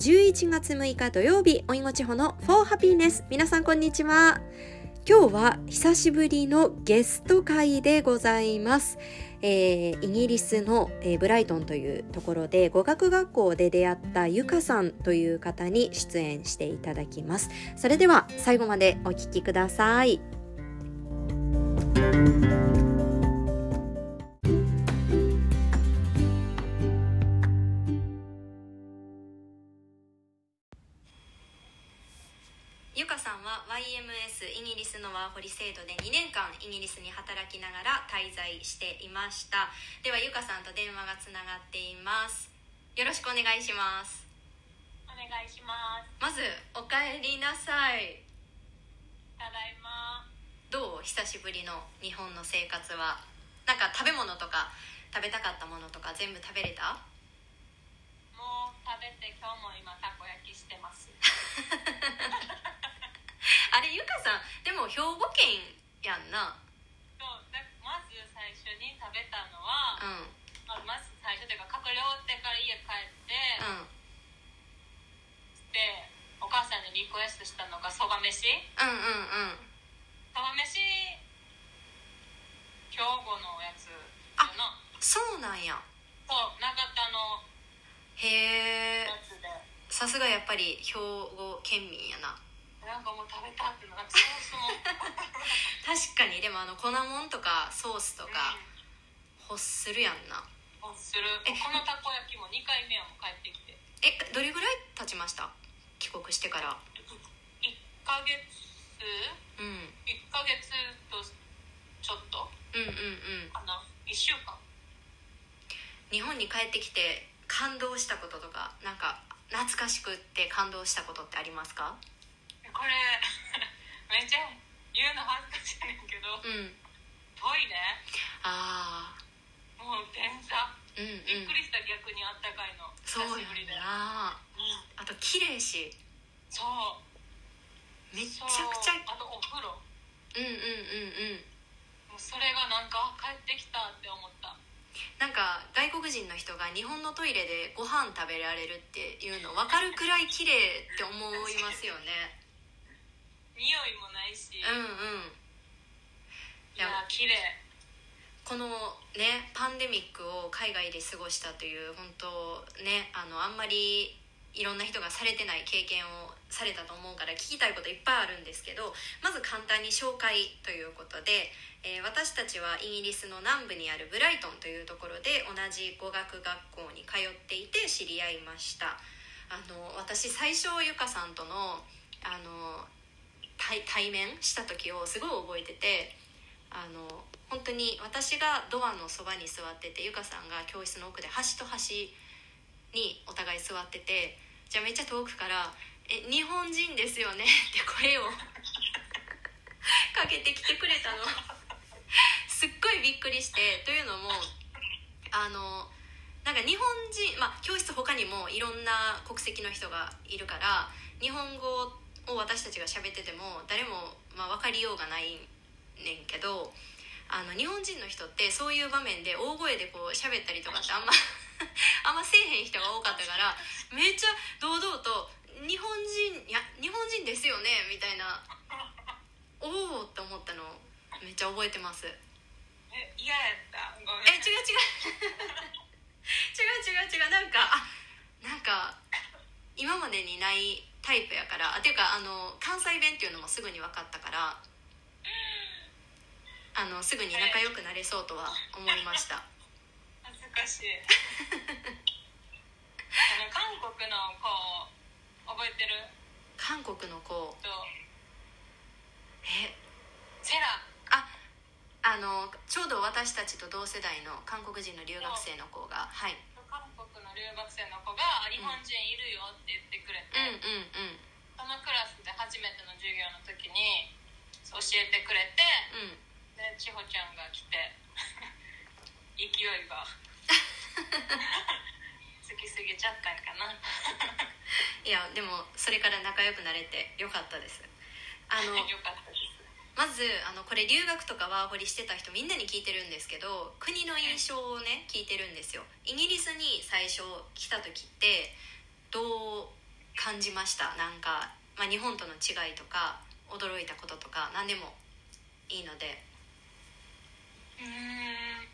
11月6日土曜日おいごちほの For Happiness 皆さんこんにちは。今日は久しぶりのゲスト会でございます、えー、イギリスの、えー、ブライトンというところで語学学校で出会ったゆかさんという方に出演していただきます。それでは最後までお聞きください。YMS イギリスのワーホリ制度で2年間イギリスに働きながら滞在していました。ではゆかさんと電話がつながっています。よろしくお願いします。お願いします。まずおかえりなさい。ただいま。どう？久しぶりの日本の生活は。なんか食べ物とか食べたかったものとか全部食べれた？もう食べて今日も今たこ焼きしてます ゆかさんでも兵庫県やんな。そうだまず最初に食べたのは、うん。まあまず最初というか閣僚ってから家帰って、うん。でお母さんにリクエストしたのがそば飯。うんうんうん。そば飯兵庫のやつ。かなそうなんや。そう長田のへえさすがやっぱり兵庫県民やななんかもう食べたってなんかソースも。確かに。でもあの粉もんとかソースとか欲するやんな。うん、する。え。このたこ焼きも2回目はもう帰ってきて。えどれぐらい経ちました？帰国してから。1ヶ月。うん。1ヶ月とちょっと。うんうんうん。かな。1週間。日本に帰ってきて感動したこととかなんか懐かしくって感動したことってありますか？これ めっちゃ言うの恥ずかしいねんけどうん。トイレ？ああもう電車うんうん。びっくりした逆にあったかいの。久そうしぶりで。やなうん。あと綺麗し。そう。めっちゃくちゃ。あとお風呂。もうんうんうんうん。うそれがなんか帰ってきたって思った。なんか外国人の人が日本のトイレでご飯食べられるっていうの分かるくらい綺麗って思いますよね 匂いもないし、うんうん。いや綺麗。このねパンデミックを海外で過ごしたという本当ねあのあんまりいろんな人がされてない経験をされたと思うから聞きたいこといっぱいあるんですけどまず簡単に紹介ということで、えー私たちはイギリスの南部にあるブライトンというところで同じ語学学校に通っていて知り合いました。あの私最初ゆかさんとのあの対対面した時をすごい覚えててあの本当に私がドアのそばに座っててゆかさんが教室の奥で端と端にお互い座っててじゃあめっちゃ遠くから「え日本人ですよね」って声を かけてきてくれたの。すっごいびっくりしてというのもあのなんか日本人まあ教室他にもいろんな国籍の人がいるから日本語を私たちが喋ってても誰も、まあ、分かりようがないねんけどあの日本人の人ってそういう場面で大声でこう喋ったりとかってあんま あんませえへん人が多かったからめっちゃ堂々と「日本人いや日本人ですよね」みたいな「おお!」って思ったのめっちゃ覚えてます。え嫌やった。ごめん。え違う違う。違う 違う違う。なんかあなんか今までにないタイプやから。あっていうかあの関西弁っていうのもすぐに分かったから。あのすぐに仲良くなれそうとは思いました。恥ずかしい。あの韓国の子覚えてる？韓国の子。とえ？セラ。ああのちょうど私たちと同世代の韓国人の留学生の子がはい留学生の子が日本人いるよって言ってくれて、うんうんうん。そのクラスで初めての授業の時に教えてくれてうん。で千穂ちゃんが来て 勢いが つきすぎちゃったんかな。いやでもそれから仲良くなれてよかったです。あの よかったですまずあのこれ留学とかワーホリしてた人みんなに聞いてるんですけど国の印象をね聞いてるんですよ。イギリスに最初来た時ってどう感じました？なんか、まあ、日本との違いとか驚いたこととか何でもいいので。うーん。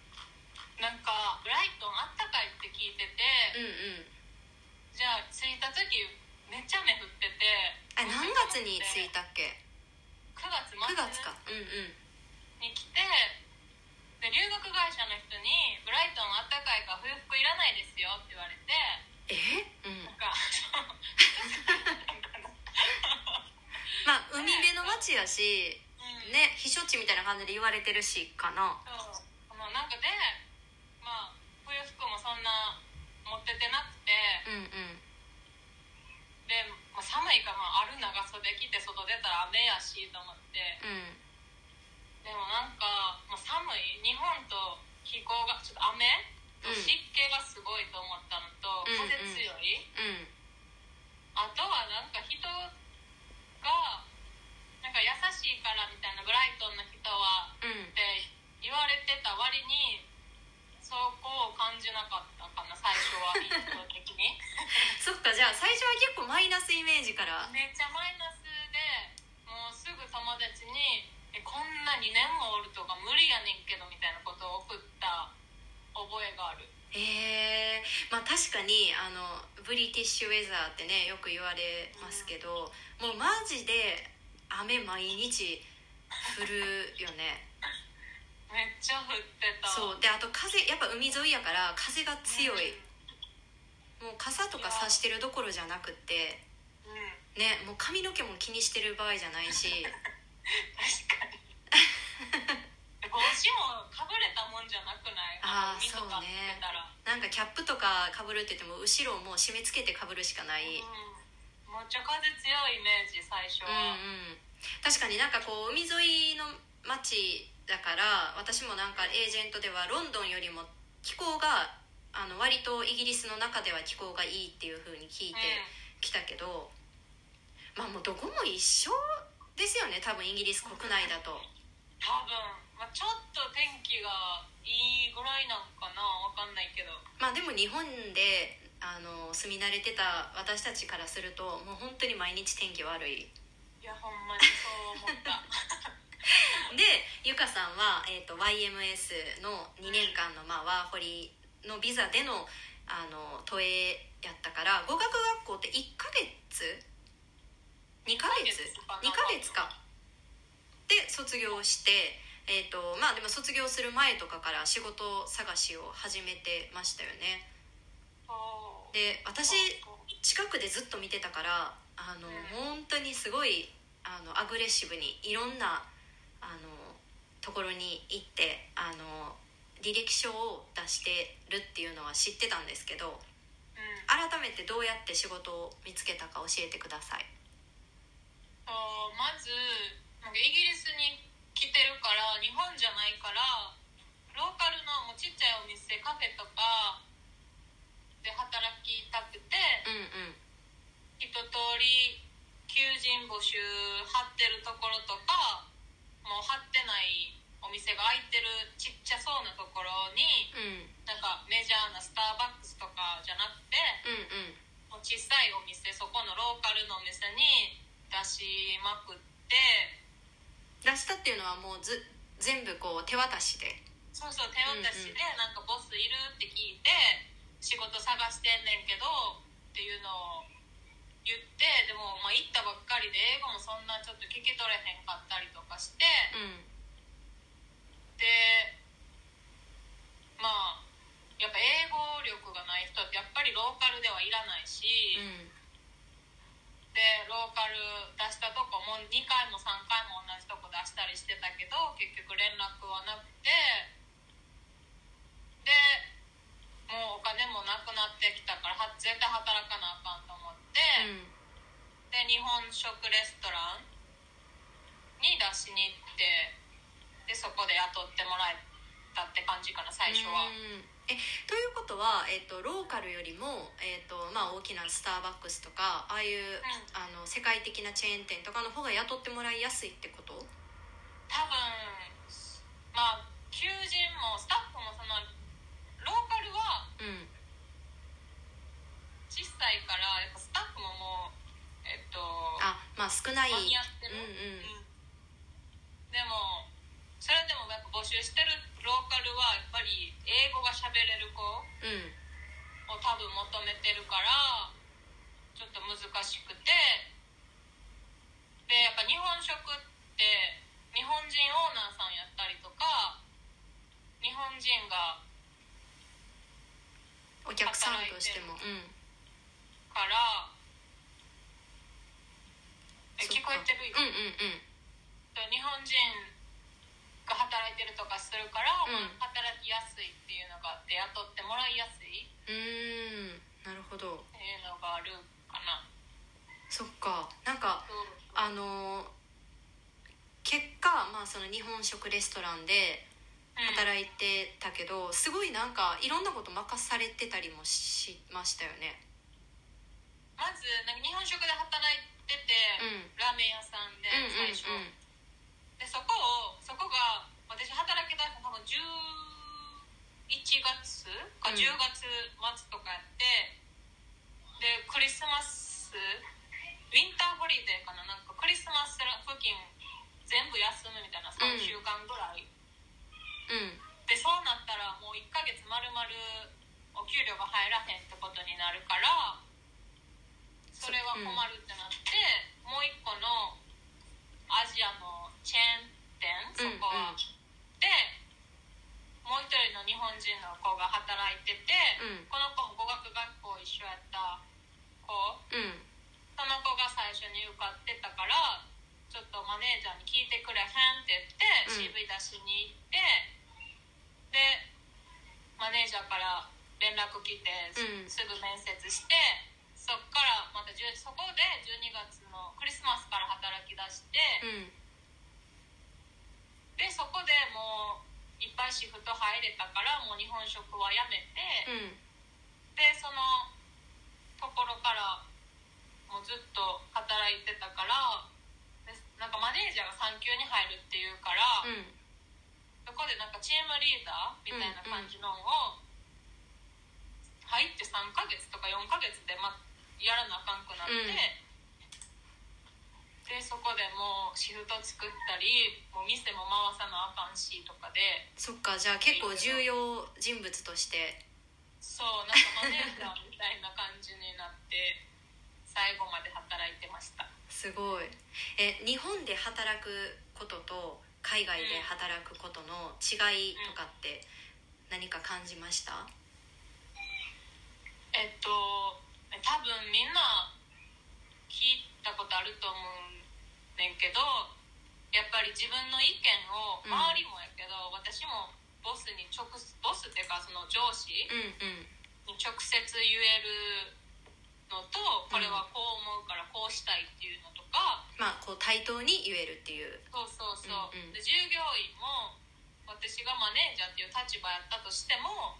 なんかブライトンあったかいって聞いてて、うんうん。じゃあ着いた時めっちゃ雨降っててあ何月に着いたっけ？9月末9月か。うんうん。に来てで留学会社の人に「ブライトンあったかいから冬服いらないですよ」って言われてえ？うん。なんか まあ海辺の町やしうん。ね避暑地みたいな感じで言われてるしかな。そう。このなんかでまあ冬服もそんな持っててなくて。うんうん。で、まあ、寒いから、まあ、ある長袖着て外出たら雨やしと思って。うん。でもなんか、まあ、寒い。日本と気候がちょっと雨とうん。湿気がすごいと思ったのと、うんうん。風強い、うん。あとはなんか人がなんか優しいからみたいなブライトンの人はうん。って言われてた割にそこを感じなかったかな最初は印象的に。そっかじゃあ最初は結構マイナスイメージから。めっちゃマイナスでもうすぐ友達に「えこんな2年もおるとか無理やねんけど」みたいなことを送った覚えがある。えー、まあ確かにあのブリティッシュウェザーってねよく言われますけど、もうマジで雨毎日降るよねめっちゃ降ってた。そう。であと風やっぱ海沿いやから風が強い、もう傘とか差してるどころじゃなくって。うん、うん、ねもう髪の毛も気にしてる場合じゃないし。確かに。帽子もかぶれたもんじゃなくない？あー海とかそうね。なんかキャップとかかぶるって言っても後ろをもう締め付けてかぶるしかない、うん。めっちゃ風強いイメージ最初うんは、うん。確かになんかこう海沿いの町だから私もなんかエージェントではロンドンよりも気候があの割とイギリスの中では気候がいいっていう風に聞いてきたけど、まあもうどこも一緒ですよね多分イギリス国内だと。多分、まあ、ちょっと天気がいいぐらいなんかなわかんないけど。まあでも日本であの住み慣れてた私たちからするともう本当に毎日天気悪い。いやほんまにそう思ったでゆかさんは、えー、と YMS の2年間の、まあ、ワーホリのビザでのあの都営やったから語学学校って1ヶ月？2ヶ月？2ヶ月かで卒業してえっ、とまあでも卒業する前とかから仕事探しを始めてましたよね。で私近くでずっと見てたからあの本当にすごいあのアグレッシブにいろんなあのところに行ってあの履歴書を出してるっていうのは知ってたんですけどうん。改めてどうやって仕事を見つけたか教えてください。そうまずなんかイギリスに来てるから日本じゃないからローカルのもうちっちゃいお店カフェとかで働きたくてうんうん。一通り求人募集貼ってるところとかもう貼ってないお店が開いてるちっちゃそうなところにうん。なんかメジャーなスターバックスとかじゃなくてうんうん。もう小さいお店そこのローカルのお店に出しまくって出したっていうのはもうず全部こう手渡しで。そうそう手渡しでなんかボスいるって聞いて仕事探してんねんけどっていうのを言ってでもまあ行ったばっかりで英語もそんなちょっと聞き取れへんかったりとかしてうん。でまあやっぱ英語力がない人ってやっぱりローカルではいらないし、うん。でローカル出したとこも2回も3回も同じとこ出したりしてたけど結局連絡はなくてでもうお金もなくなってきたからは絶対働かなあかんと思って、うんで日本食レストランに出しに行ってでそこで雇ってもらえたって感じかな最初は。うん。えということは、えっとローカルよりも、えっとまあ、大きなスターバックスとかああいう、あの世界的なチェーン店とかの方が雇ってもらいやすいってこと？多分まあ求人もスタッフもそのローカルはうん小さいからやっぱスタッフももうない。間に合ってる、うんうん。でもそれでもやっぱ募集してるローカルはやっぱり英語が喋れる子をうん。多分求めてるからちょっと難しくて。でやっぱ日本食って日本人オーナーさんやったりとか日本人がお客さんとしても。うんからえ聞こえてるうんうんうん。日本人が働いてるとかするから、うん。まあ働きやすいっていうのがあって雇ってもらいやすいっうーん。なるほど。ていうのがあるかな。そっか。なんかそう。あのー結果まあその日本食レストランでうん。働いてたけどすごいなんかいろんなこと任されてたりもしましたよねまずなんか日本食で働いてて、うん。ラーメン屋さんでうんうん最初、でそこをそこが私働きたの多分11月かうん。10月末とかやって、でクリスマスウィンターホリデーかな？なんかクリスマス付近全部休むみたいな3週間ぐらい、うん。でそうなったらもう1ヶ月まるまるお給料が入らへんってことになるからそれは困るってなって、もう一個のアジアのチェーン店そこは、うん。うんでもう一人の日本人の子が働いてて、うん。この子も語学学校一緒やった子。うん。その子が最初に受かってたからちょっとマネージャーに聞いてくれへんって言って、うん。CV 出しに行ってでマネージャーから連絡来て、うん。すぐ面接してそっからまた10そこで12月のクリスマスから働き出して、うん。でそこでもういっぱいシフト入れたからもう日本食はやめて、うん。でそのところからもうずっと働いてたからでなんかマネージャーが産休に入るっていうから、うん。そこでなんかチームリーダーみたいな感じのを入って3ヶ月とか4ヶ月で、ま、やらなあかんくなって、うん。でそこでもうシフト作ったりもう店も回さなあかんしとかでそっかじゃあ結構重要人物として。そうなんかマネージャーみたいな感じになって最後まで働いてました。すごい。え日本で働くことと海外で働くことの違いとかって何か感じました？えっと多分みんな聞いたことあると思うねんけどやっぱり自分の意見をうん。周りもやけど、私もボスに直ボスっていうかその上司うんうん。に直接言えるのとこれはこう思うからこうしたいっていうのとか、まあこう対等に言えるっていう。そうそうそう、うんうん。で従業員も私がマネージャーっていう立場やったとしても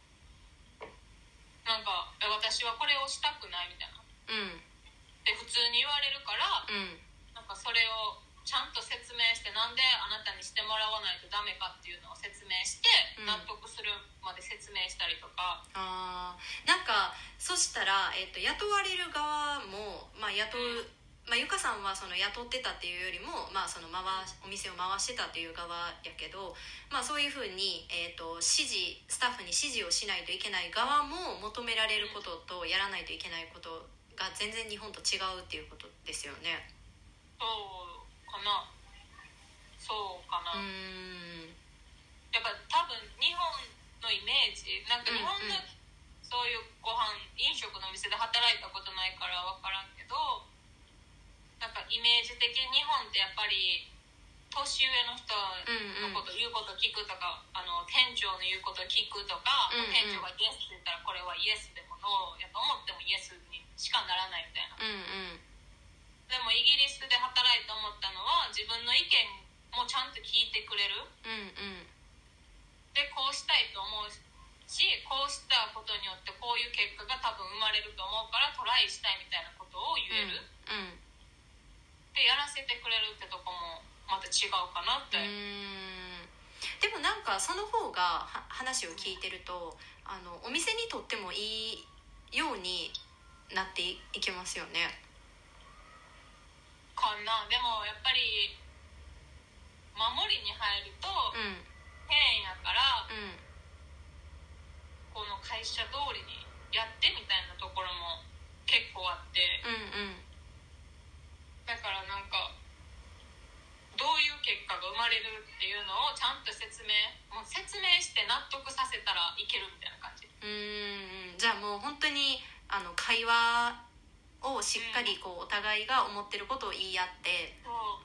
なんかえ私はこれをしたくないみたいな。うん。って普通に言われるからうん。なんかそれをちゃんと説明してなんであなたにしてもらわないとダメかっていうのを説明してうん。納得するまで説明したりとか、あー。なんかそしたら、えっと雇われる側も、まあ、雇う、まあ、ゆかさんはその雇ってたっていうよりも、まあ、その回しお店を回してたっていう側やけど、まあ、そういうふうに、えっと指示スタッフに指示をしないといけない側も求められることとやらないといけないことが全然日本と違うっていうことですよね。そうかな。そうかな、うーん。やっぱ多分日本のイメージなんか日本のそういうご飯飲食の店で働いたことないから分からんけどなんかイメージ的に日本ってやっぱり年上の人のこと言うこと聞くとか、あの店長の言うこと聞くとか、うんうん。店長がイエスって言ったらこれはイエスでもノーやと思ってもイエスにしかならないみたいな。うんうん。でもイギリスで働いて思ったのは自分の意見もちゃんと聞いてくれる。うんうん。でこうしたいと思うしこうしたことによってこういう結果が多分生まれると思うからトライしたいみたいなことを言える、うんでやらせてくれるってとこもまた違うかなって、うーん。でもなんかその方がは話を聞いてるとあのお店にとってもいいようになっていいきますよね。かな。でもやっぱり守りに入るとうん。変やからうん。この会社通りにやってみたいなところも結構あって。うんうんだからなんかどういう結果が生まれるっていうのをちゃんと説明もう説明して納得させたらいけるみたいな感じ。うーん。じゃあもう本当にあの会話をしっかりこうお互いが思ってることを言い合って。そう。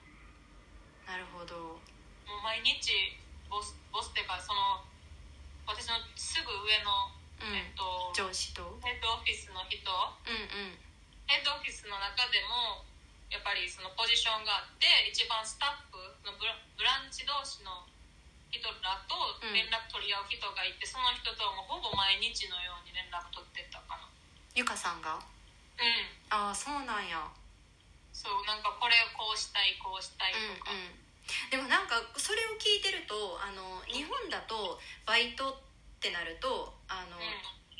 なるほど。もう毎日ボスボスっていうかその私のすぐ上の、うん。えっと上司と。ヘッドオフィスの人。うんうん。ヘッドオフィスの中でもやっぱりそのポジションがあって一番スタッフのブラブランチ同士の人らと連絡取り合う人がいて、その人とはもうほぼ毎日のように連絡取ってたかな。ゆかさんが？うん。ああそうなんや。そうなんかこれをこうしたいこうしたいうんとか、うんでもなんかそれを聞いてるとあの日本だとバイトってなるとあの、うん。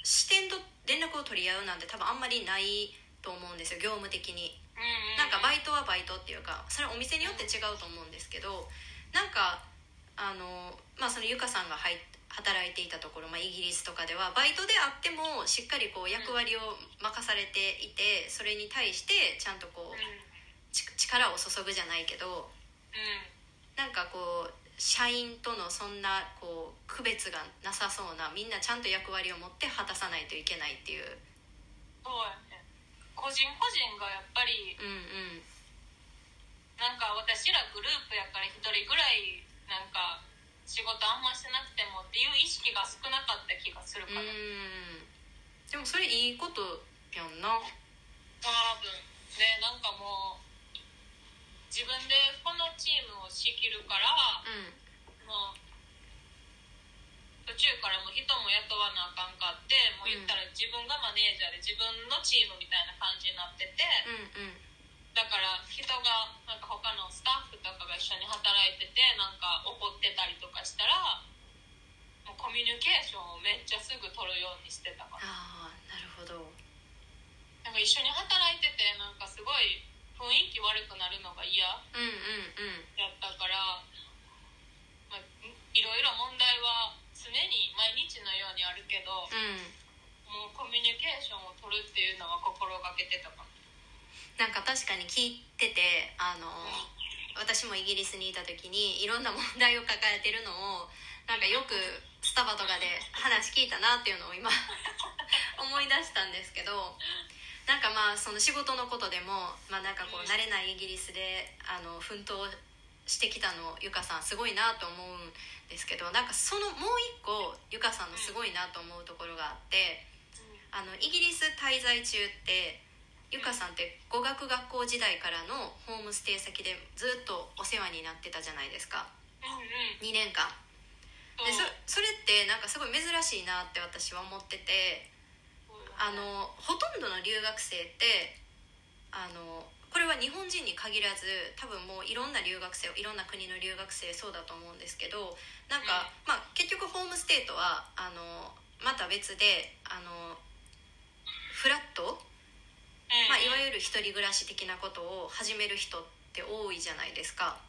視点と連絡を取り合うなんて多分あんまりないと思うんですよ業務的に。うんかバイトはバイトっていうかそれはお店によって違うと思うんですけどなんかあのまあそのゆかさんが入っ働いていたところ、まあ、イギリスとかではバイトであってもしっかりこう役割を任されていてそれに対してちゃんとこう力を注ぐじゃないけどうん。なんかこう社員とのそんなこう区別がなさそうなみんなちゃんと役割を持って果たさないといけないっていう個人個人がやっぱりうんうん。なんか私らグループやから一人ぐらいなんか仕事あんましてなくてもっていう意識が少なかった気がするうかな、ん。でもそれいいことやんな。多分。でなんかもう自分でこのチームを仕切るからうん。もう途中からもう人も雇わなあかんかってもう言ったら自分がマネージャーで自分のチームみたいな感じになっててうんうん。だから人がなんか他のスタッフとかが一緒に働いててなんか怒ってたりとかしたらもうコミュニケーションをめっちゃすぐ取るようにしてたから。ああなるほど。なんか一緒に働いててなんかすごい雰囲気悪くなるのが嫌うんうんうん。やったから、まあ、いろいろ問題は常に毎日のようにあるけどうんもうコミュニケーションを取るっていうのは心がけてたかもなんか確かに聞いててあの私もイギリスにいた時にいろんな問題を抱えてるのをなんかよくスタバとかで話聞いたなっていうのを今 思い出したんですけどなんかまあその仕事のことでも、まあ、なんかこう慣れないイギリスであの奮闘してきたのゆかさんすごいなと思うんですけどなんかそのもう一個ゆかさんのすごいなと思うところがあってあのイギリス滞在中ってゆかさんって語学学校時代からのホームステイ先でずっとお世話になってたじゃないですか。うんうん。2年間。でそそれってなんかすごい珍しいなって私は思っててあのほとんどの留学生ってあのこれは日本人に限らず多分もういろんな留学生いろんな国の留学生そうだと思うんですけどなんか、まあ、結局ホームステイとはあのまた別であのフラット？まあ、いわるゆる一人暮らし的なことを始める人って多いじゃないですか。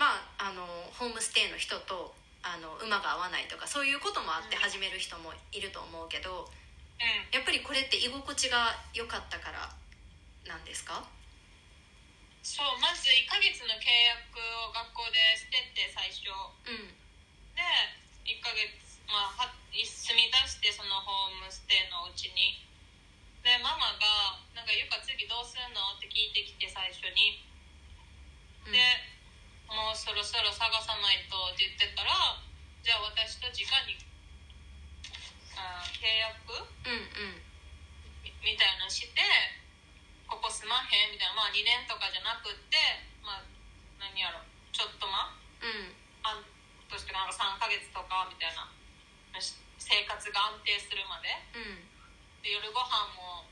まあ、あのホームステイの人とあの馬が合わないとかそういうこともあって始める人もいると思うけどうん。やっぱりこれって居心地が良かったからなんですか？そうまず1ヶ月の契約を学校でしてって最初。うん。で1ヶ月まあは住み出してそのホームステイのうちに。でママが「なんかゆか次どうするの?」って聞いてきて最初に。うん。で、もうそろそろ探さないとって言ってたらじゃあ私と直にあー契約？うんうん。みみたいなのしてここ住まへんみたいな。まあ2年とかじゃなくってまあ何やろ。ちょっとまうん。半年とかなんか3ヶ月とかみたいな。し生活が安定するまで。うん。で夜ご飯も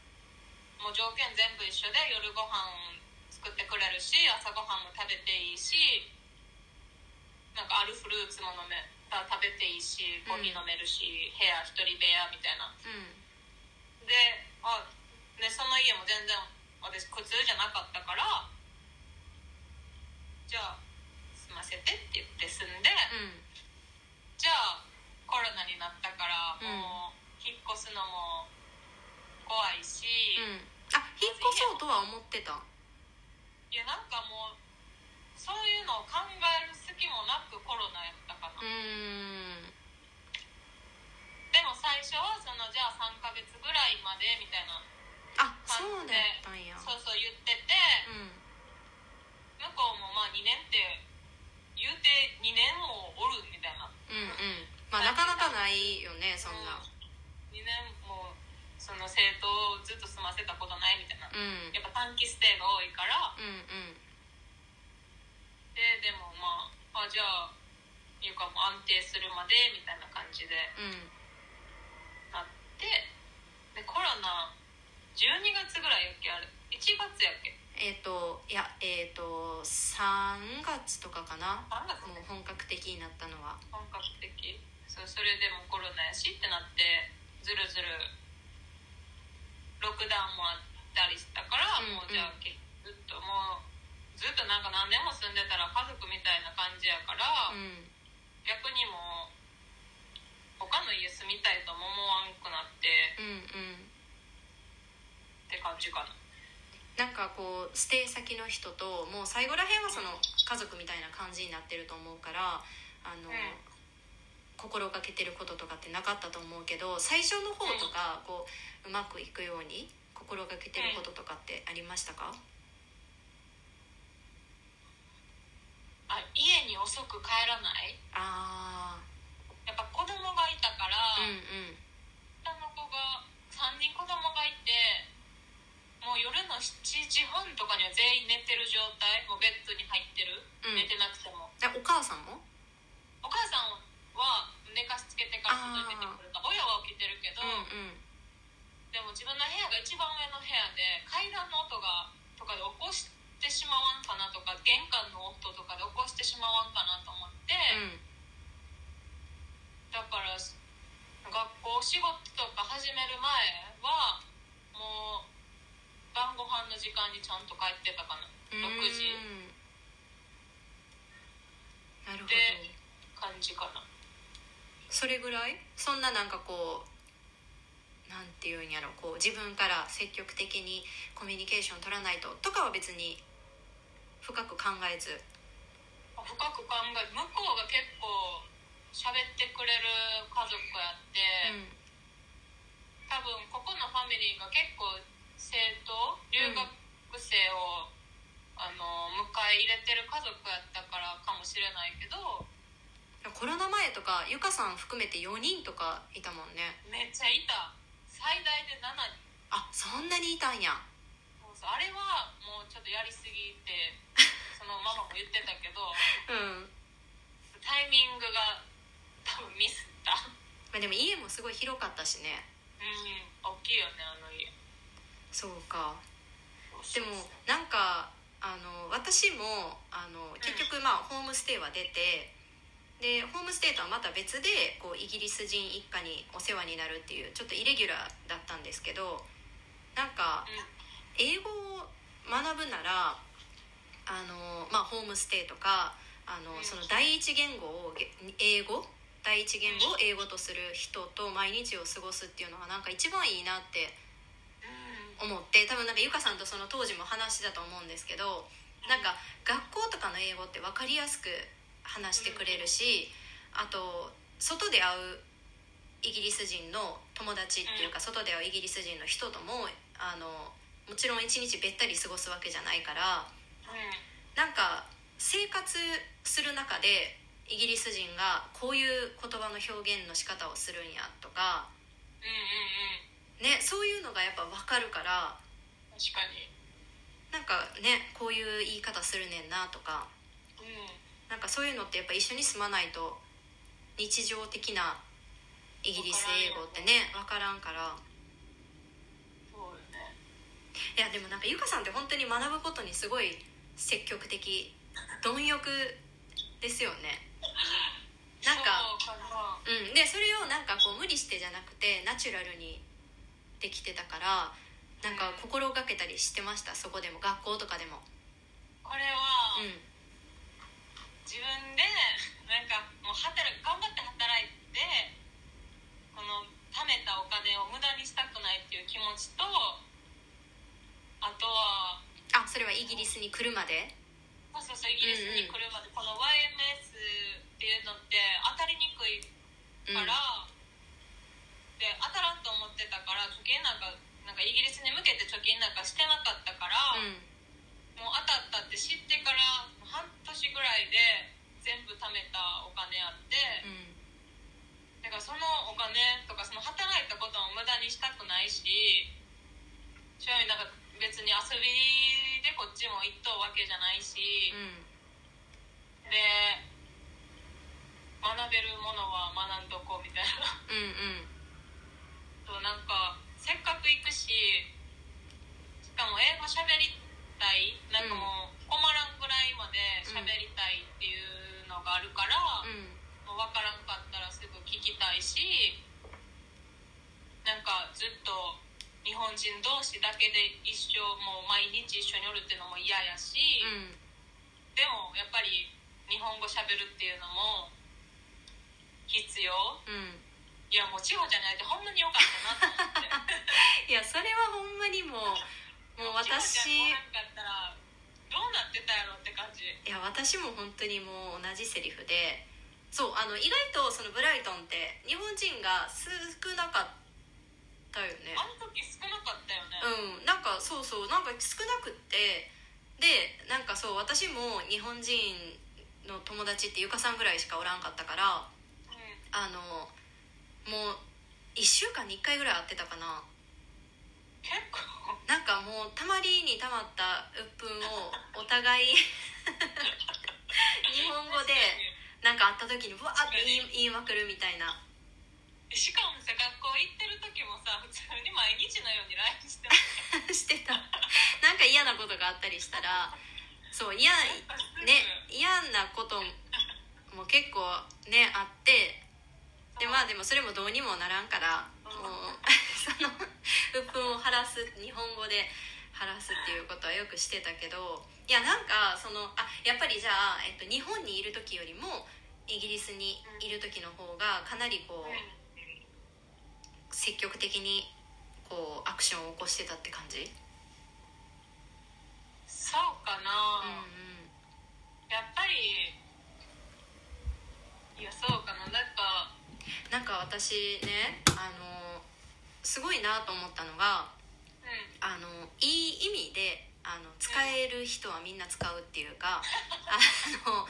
もう条件全部一緒で夜ご飯作ってくれるし朝ごはんも食べていいしなんかあるフルーツも飲めた食べていいしコーヒー飲めるし、部屋一人部屋みたいな。うん。であでその家も全然私私苦痛じゃなかったからじゃあ済ませてって言って済んで、うん。じゃあコロナになったからうん。もう引っ越すのも怖いし、うん。あ引っ越そうとは思ってた？いやなんかもうそういうのを考える隙もなくコロナやったかな、うーん。でも最初はそのじゃあ3ヶ月ぐらいまでみたいなあそうだっそうそう言っててうん。向こうもまあ2年って言うて2年もおるみたいな。うんうん。まあなかなかないよねそんな。2年もその生徒をずっと済ませたことないみたいな。うん。やっぱ短期ステイが多いから。うんうん。ででもまああじゃあいうかもう安定するまでみたいな感じでうん。なってでコロナ12月ぐらいやっけあれ？1月やっけ？えっ、といやえっ、と3月とかかな。3月？もう本格的になったのは。本格的？そうそれでもコロナやしってなってずるずるロックダウンもあったりしたから、うんもうじゃあけずっともうずっとなんか何年も住んでたら家族みたいな感じやから、うん。逆にもう他の家住みたいとも思わんくなってうんうんって感じかな。なんかこうステイ先の人ともう最後らへんはその家族みたいな感じになってると思うからあの、うん。心がけてることとかってなかったと思うけど最初の方とかこううまくいくように心がけてることとかってありましたか？あ家に遅く帰らない？あやっぱ子供がいたから、あうんうん。下の子が3人子供がいてもう夜の7時半とかには全員寝てる状態？もうベッドに入ってる、うん。寝てなくても。あお母さんも？お母さんは寝かしつけてから外に出てくる。から親は起きてるけど、うんうん。でも自分の部屋が一番上の部屋で階段の音がとかで起こしてしまわんかなとか玄関の音とかで起こしてしまわんかなと思って、うんだから学校仕事とか始める前はもう晩ご飯の時間にちゃんと帰ってたかな6時うんなるほどで感じかなそれぐらいそんななんかこうなんていうんやろこう自分から積極的にコミュニケーション取らないととかは別に深く考えず。深く考え向こうが結構喋ってくれる家族やって、うん。多分ここのファミリーが結構生徒留学生を、あの迎え入れてる家族やったからかもしれないけどコロナ前とかゆかさん含めて4人とかいたもんね。めっちゃいた。最大で7人。あそんなにいたんや。そうそう。あれはもうちょっとやりすぎて そのママも言ってたけどうん。タイミングが多分ミスった。まあでも家もすごい広かったしね。うん。大きいよねあの家。そうか。でもなんかあの私もあの結局まあホームステイは出てでホームステイとはまた別でこうイギリス人一家にお世話になるっていうちょっとイレギュラーだったんですけどなんか英語を学ぶならあの、まあ、ホームステイとかあのうん。その第一言語をげ英語？第一言語を英語とする人と毎日を過ごすっていうのがなんか一番いいなってうん。思って多分なんかゆかさんとその当時も話してたと思うんですけどなんか学校とかの英語って分かりやすく話してくれるしあと外で会うイギリス人の友達っていうか外で会うイギリス人の人ともあのもちろん一日べったり過ごすわけじゃないからなんか生活する中でイギリス人がこういう言葉の表現の仕方をするんやとか、うんうんうん。ね、そういうのがやっぱ分かるから確かに。なんかねこういう言い方するねんなとか。うんなんかそういうのってやっぱ一緒に住まないと日常的なイギリス英語ってね分からんから。そうよね。いやでもなんかゆかさんって本当に学ぶことにすごい積極的貪欲ですよね。なんかそうかな。うん。でそれをなんかこう無理してじゃなくてナチュラルにできてたからなんか心がけたりしてました？そこでも学校とかでも。これは、うん自分でなんかもう働頑張って働いてこの貯めたお金を無駄にしたくないっていう気持ちとあとはあそれはイギリスに来るまで。そうそうそうイギリスに来るまで、この YMS っていうのって当たりにくいうん。から、で当たらんと思ってたから貯金なんかなんかイギリスに向けて貯金なんかしてなかったから、うんもう当たったって知ってから半年ぐらいで全部貯めたお金あって、うんだからそのお金とかその働いたことも無駄にしたくないし正味なんか別に遊びでこっちも行っとうわけじゃないし、うんで学べるものは学んどこうみたいなうんうんとなんかせっかく行くししかも英語喋りたいなんかもう困らんぐらいまで喋りたいっていうのがあるから、うんもう分からんかったらすぐ聞きたいしなんかずっと日本人同士だけで一生もう毎日一緒におるっていうのも嫌やし、うんでもやっぱり日本語喋るっていうのも必要うんいやもう地方じゃないとほんまによかったなと思っていやそれはほんまにもうもう私地方じゃなかったらどうなってたやろって感じいや私も本当にもう同じセリフでそうあの意外とそのブライトンって日本人が少なかったよね。あの時少なかったよね。うんなんかそうそうなんか少なくってでなんかそう私も日本人の友達ってゆかさんぐらいしかおらんかったからうん。あのもう1週間に1回ぐらい会ってたかな。結構。なんかもうたまりにたまった鬱憤をお互い 日本語でなんか会った時にわーって言い言いまくるみたいな。しかもさ学校行ってる時もさ普通に毎日のように LINE してた。してた。なんか嫌なことがあったりしたらそう嫌ね嫌なことも結構ねあってでまあでもそれもどうにもならんからもう その鬱憤を晴らす日本語で晴らすっていうことはよくしてたけどいやなんかそのあやっぱりじゃあ、えっと、日本にいる時よりもイギリスにいる時の方がかなりこう積極的にこうアクションを起こしてたって感じ？そうかな、うんうん。やっぱりいやそうかな。なんかなんか私ねあのすごいなと思ったのがうんあのいい意味であの使える人はみんな使うっていうか あの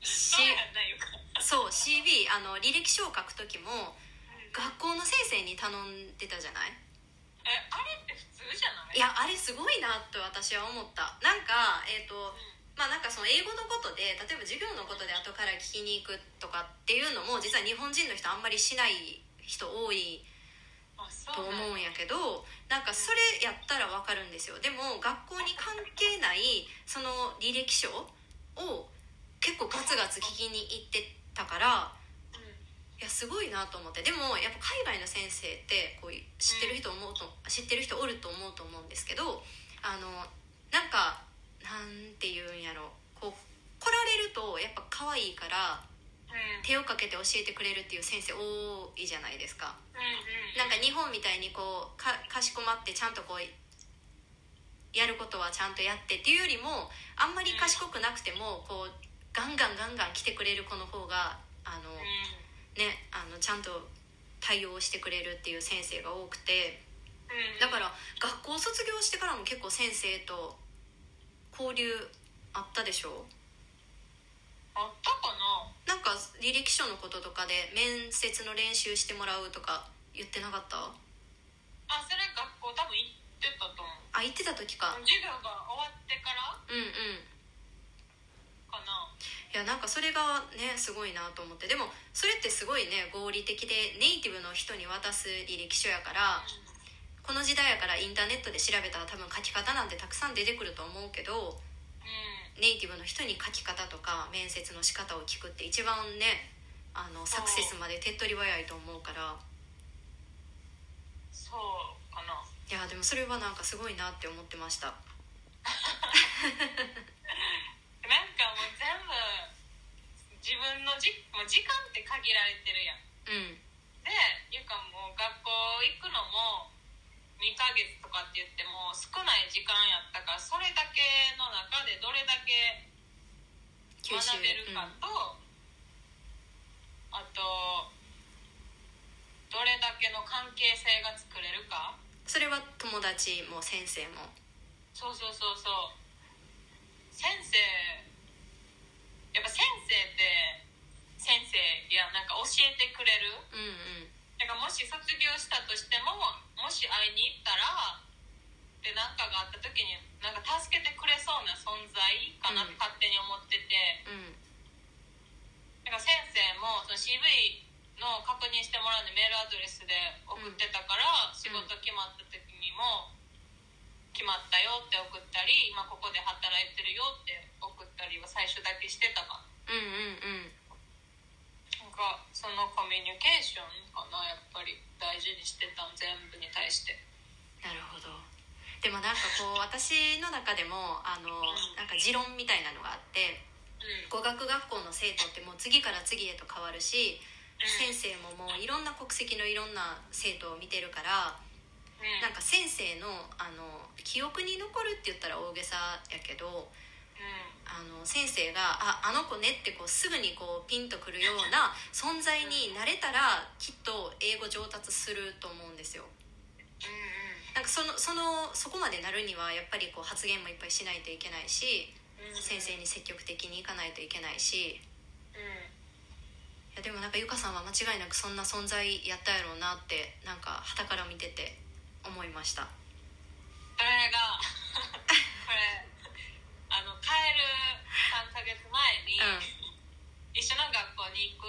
しそうやんなよかそう CV あの履歴書を書く時も学校の先生に頼んでたじゃない？えあれって普通じゃない？いやあれすごいなと私は思った。なんかえっ、とまあなんかその英語のことで例えば授業のことで後から聞きに行くとかっていうのも実は日本人の人あんまりしない人多いと思うんやけどなんかそれやったら分かるんですよ。でも学校に関係ないその履歴書を結構ガツガツ聞きに行ってたからうん。いやすごいなと思って。でもやっぱ海外の先生ってこう知ってる人思うと、知ってる人おると思うと思うんですけどあのなんかなんて言うんやろ。こう来られるとやっぱ可愛いからうん手をかけて教えてくれるっていう先生多いじゃないですか。うんうん。なんか日本みたいにこうかかしこまってちゃんとこうやることはちゃんとやってっていうよりもあんまり賢くなくてもこうガンガンガンガン来てくれる子の方があの、うん。ね、あのちゃんと対応してくれるっていう先生が多くて。うん。だから学校卒業してからも結構先生と交流あったでしょ？あったかななんか履歴書のこととかで面接の練習してもらうとか言ってなかった？あそれ学校多分行ってたと思う。あ言ってた時か。授業が終わってから？うんうん。かな。いやなんかそれがねすごいなと思って。でもそれってすごいね合理的でネイティブの人に渡す履歴書やからこの時代やからインターネットで調べたら多分書き方なんてたくさん出てくると思うけどうんネイティブの人に書き方とか面接の仕方を聞くって一番ねあのサクセスまで手っ取り早いと思うから。そうかな。いやでもそれはなんかすごいなって思ってました。なんかもう全部自分のじもう時間って限られてるやん。うん。でゆかも学校行くのも2ヶ月とかって言っても少ない時間やったからそれだけの中でどれだけ学べるかと、あとどれだけの関係性が作れるか。それは友達も先生も？そうそうそうそう。先生やっぱ先生って先生やなんか教えてくれる？うんうんだからもし卒業したとしてももし会いに行ったらで何かがあった時になんか助けてくれそうな存在かなって勝手に思ってて、うん。だから先生もその CV の確認してもらうんでメールアドレスで送ってたから、仕事決まった時にも決まったよって送ったり今ここで働いてるよって送ったりは最初だけしてたかうんうんうんなんかそのコミュニケーションかなやっぱり大事にしてたん全部に対して。なるほど。でもなんかこう私の中でもあのなんか持論みたいなのがあってうん。語学学校の生徒ってもう次から次へと変わるし先生ももういろんな国籍のいろんな生徒を見てるからうん。なんか先生のあの記憶に残るって言ったら大げさやけどうんあの先生が「ああの子ね」ってこうすぐにこうピンとくるような存在になれたらきっと英語上達すると思うんですよ。なんかそのそのそこまでなるにはやっぱりこう発言もいっぱいしないといけないし先生に積極的に行かないといけないし。うん。いやでもなんかゆかさんは間違いなくそんな存在やったやろうなってなんか傍から見てて思いました。それが これあの帰る3ヶ月前に、一緒の学校に行く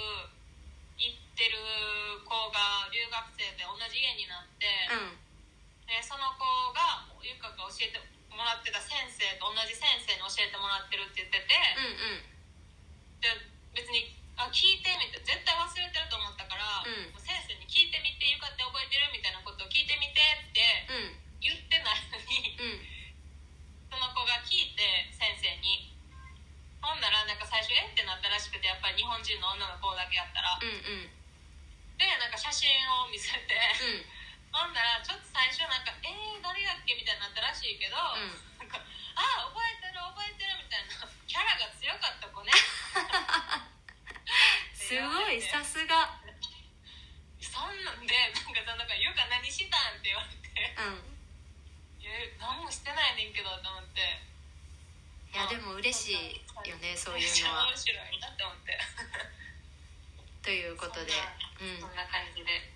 行ってる子が留学生で同じ家になって、うん。でその子がゆかが教えてもらってた先生と同じ先生に教えてもらってるって言ってて、うんうん。で別にあ聞いてみて絶対忘れてると思ったから、うん。もう先生に聞いてみてゆかって覚えてるみたいなことを聞いてみてってうん。言ってないのにうんその子が聞いて先生にほんならなんか最初えってなったらしくてやっぱり日本人の女の子だけやったら。うんうん。でなんか写真を見せて、ほんならちょっと最初なんか「えー、誰やっけ?」みたいになったらしいけど、なんか「あ覚えてる覚えてる」みたいなキャラが強かった子ね。すごいさすが。そんなんでなんかそのなんか「ゆうか何したん?」って言われて。うん「え何もしてないねんけど」と思って。いやでも嬉しいよねそういうのは。面白いなって思って。ということで。うん。そんな感じで。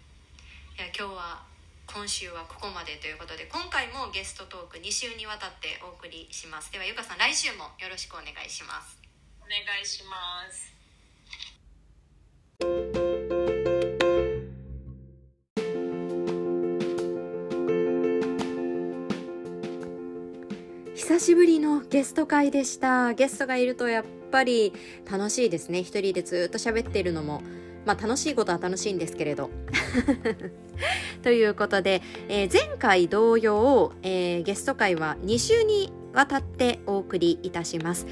いや今日は今週はここまでということで今回もゲストトーク2週にわたってお送りします。ではゆかさん来週もよろしくお願いします。お願いします久しぶりのゲスト会でした。ゲストがいるとやっぱり楽しいですね。一人でずっと喋っているのも。まあ楽しいことは楽しいんですけれど。ということで、えー前回同様、えーゲスト会は2週にわたってお送りいたします。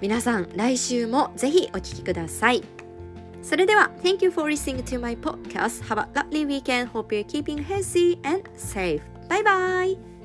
皆さん来週もぜひお聞きください。それでは Thank you for listening to my podcast. Have a lovely weekend. Hope you're keeping healthy and safe. Bye bye!